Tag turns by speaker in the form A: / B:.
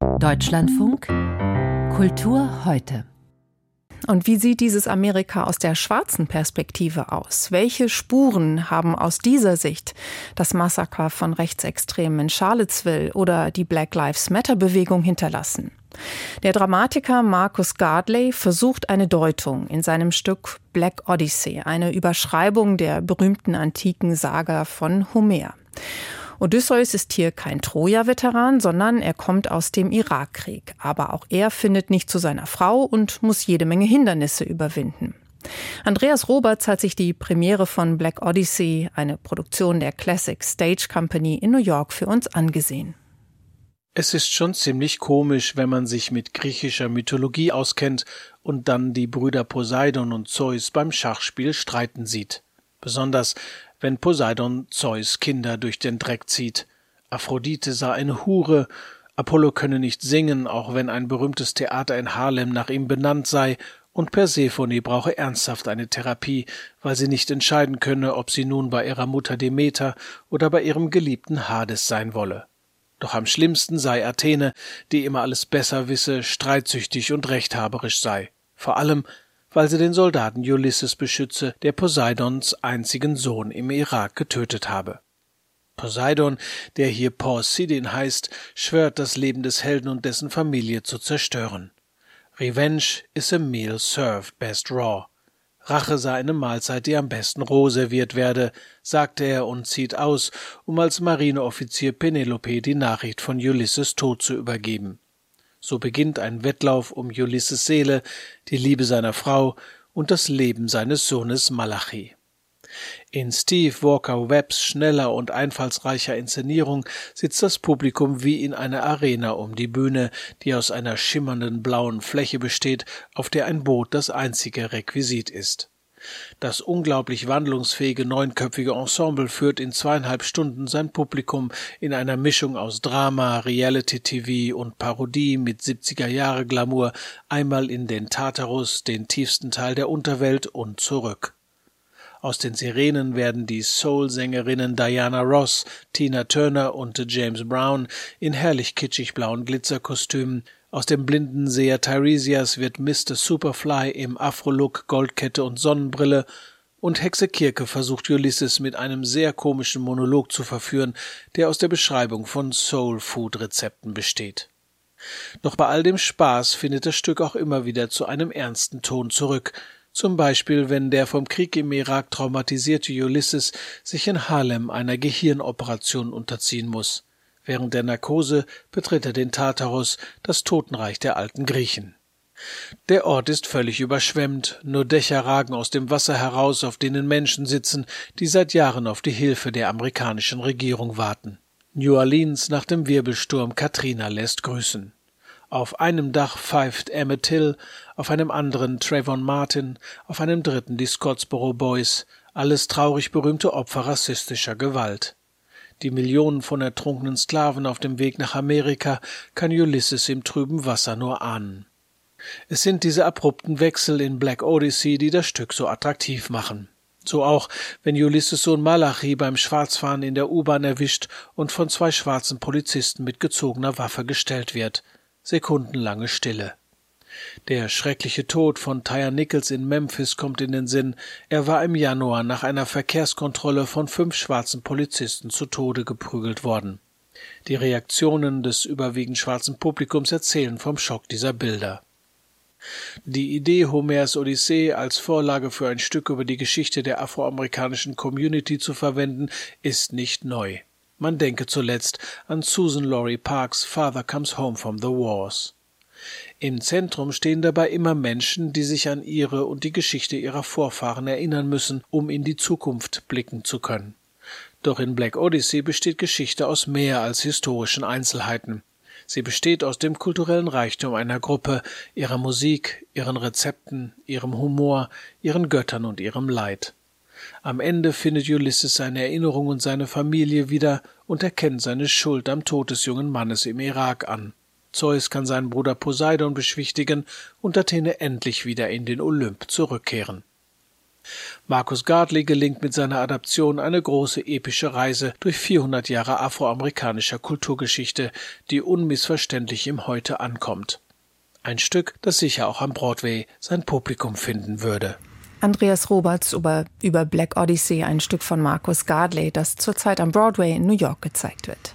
A: Deutschlandfunk Kultur heute.
B: Und wie sieht dieses Amerika aus der schwarzen Perspektive aus? Welche Spuren haben aus dieser Sicht das Massaker von Rechtsextremen in Charlottesville oder die Black Lives Matter Bewegung hinterlassen? Der Dramatiker Marcus Gardley versucht eine Deutung in seinem Stück Black Odyssey, eine Überschreibung der berühmten antiken Saga von Homer. Odysseus ist hier kein Troja-Veteran, sondern er kommt aus dem Irakkrieg. Aber auch er findet nicht zu seiner Frau und muss jede Menge Hindernisse überwinden. Andreas Roberts hat sich die Premiere von Black Odyssey, eine Produktion der Classic Stage Company in New York, für uns angesehen.
C: Es ist schon ziemlich komisch, wenn man sich mit griechischer Mythologie auskennt und dann die Brüder Poseidon und Zeus beim Schachspiel streiten sieht. Besonders wenn Poseidon Zeus Kinder durch den Dreck zieht. Aphrodite sah eine Hure, Apollo könne nicht singen, auch wenn ein berühmtes Theater in Harlem nach ihm benannt sei, und Persephone brauche ernsthaft eine Therapie, weil sie nicht entscheiden könne, ob sie nun bei ihrer Mutter Demeter oder bei ihrem geliebten Hades sein wolle. Doch am schlimmsten sei Athene, die immer alles besser wisse, streitsüchtig und rechthaberisch sei. Vor allem, weil sie den Soldaten Ulysses beschütze, der Poseidons einzigen Sohn im Irak getötet habe. Poseidon, der hier Poseidon heißt, schwört das Leben des Helden und dessen Familie zu zerstören. Revenge is a meal served best raw. Rache sei eine Mahlzeit, die am besten roh serviert werde, sagte er und zieht aus, um als Marineoffizier Penelope die Nachricht von Ulysses Tod zu übergeben. So beginnt ein Wettlauf um Ulysses Seele, die Liebe seiner Frau und das Leben seines Sohnes Malachi. In Steve Walker Webbs schneller und einfallsreicher Inszenierung sitzt das Publikum wie in einer Arena um die Bühne, die aus einer schimmernden blauen Fläche besteht, auf der ein Boot das einzige Requisit ist. Das unglaublich wandlungsfähige neunköpfige Ensemble führt in zweieinhalb Stunden sein Publikum in einer Mischung aus Drama, Reality-TV und Parodie mit 70er-Jahre Glamour einmal in den Tartarus, den tiefsten Teil der Unterwelt und zurück. Aus den Sirenen werden die Soul-Sängerinnen Diana Ross, Tina Turner und James Brown in herrlich kitschig blauen Glitzerkostümen aus dem blinden Seher Tiresias wird Mr. Superfly im Afro-Look, Goldkette und Sonnenbrille und Hexe Kirke versucht Ulysses mit einem sehr komischen Monolog zu verführen, der aus der Beschreibung von Soul-Food-Rezepten besteht. Doch bei all dem Spaß findet das Stück auch immer wieder zu einem ernsten Ton zurück, zum Beispiel wenn der vom Krieg im Irak traumatisierte Ulysses sich in Harlem einer Gehirnoperation unterziehen muss. Während der Narkose betritt er den Tartarus, das Totenreich der alten Griechen. Der Ort ist völlig überschwemmt, nur Dächer ragen aus dem Wasser heraus, auf denen Menschen sitzen, die seit Jahren auf die Hilfe der amerikanischen Regierung warten. New Orleans nach dem Wirbelsturm Katrina lässt grüßen. Auf einem Dach pfeift Emmett Till, auf einem anderen Trayvon Martin, auf einem dritten die Scottsboro Boys, alles traurig berühmte Opfer rassistischer Gewalt die Millionen von ertrunkenen Sklaven auf dem Weg nach Amerika kann Ulysses im trüben Wasser nur ahnen. Es sind diese abrupten Wechsel in Black Odyssey, die das Stück so attraktiv machen. So auch, wenn Ulysses Sohn Malachi beim Schwarzfahren in der U-Bahn erwischt und von zwei schwarzen Polizisten mit gezogener Waffe gestellt wird. Sekundenlange Stille. Der schreckliche Tod von Tyre Nichols in Memphis kommt in den Sinn. Er war im Januar nach einer Verkehrskontrolle von fünf schwarzen Polizisten zu Tode geprügelt worden. Die Reaktionen des überwiegend schwarzen Publikums erzählen vom Schock dieser Bilder. Die Idee, Homers Odyssee als Vorlage für ein Stück über die Geschichte der afroamerikanischen Community zu verwenden, ist nicht neu. Man denke zuletzt an Susan Laurie Parks Father Comes Home from the Wars. Im Zentrum stehen dabei immer Menschen, die sich an ihre und die Geschichte ihrer Vorfahren erinnern müssen, um in die Zukunft blicken zu können. Doch in Black Odyssey besteht Geschichte aus mehr als historischen Einzelheiten. Sie besteht aus dem kulturellen Reichtum einer Gruppe, ihrer Musik, ihren Rezepten, ihrem Humor, ihren Göttern und ihrem Leid. Am Ende findet Ulysses seine Erinnerung und seine Familie wieder und erkennt seine Schuld am Tod des jungen Mannes im Irak an. Zeus kann seinen Bruder Poseidon beschwichtigen und Athene endlich wieder in den Olymp zurückkehren. Marcus Gardley gelingt mit seiner Adaption eine große epische Reise durch 400 Jahre afroamerikanischer Kulturgeschichte, die unmissverständlich im Heute ankommt. Ein Stück, das sicher auch am Broadway sein Publikum finden würde.
B: Andreas Roberts über, über Black Odyssey, ein Stück von Marcus Gardley, das zurzeit am Broadway in New York gezeigt wird.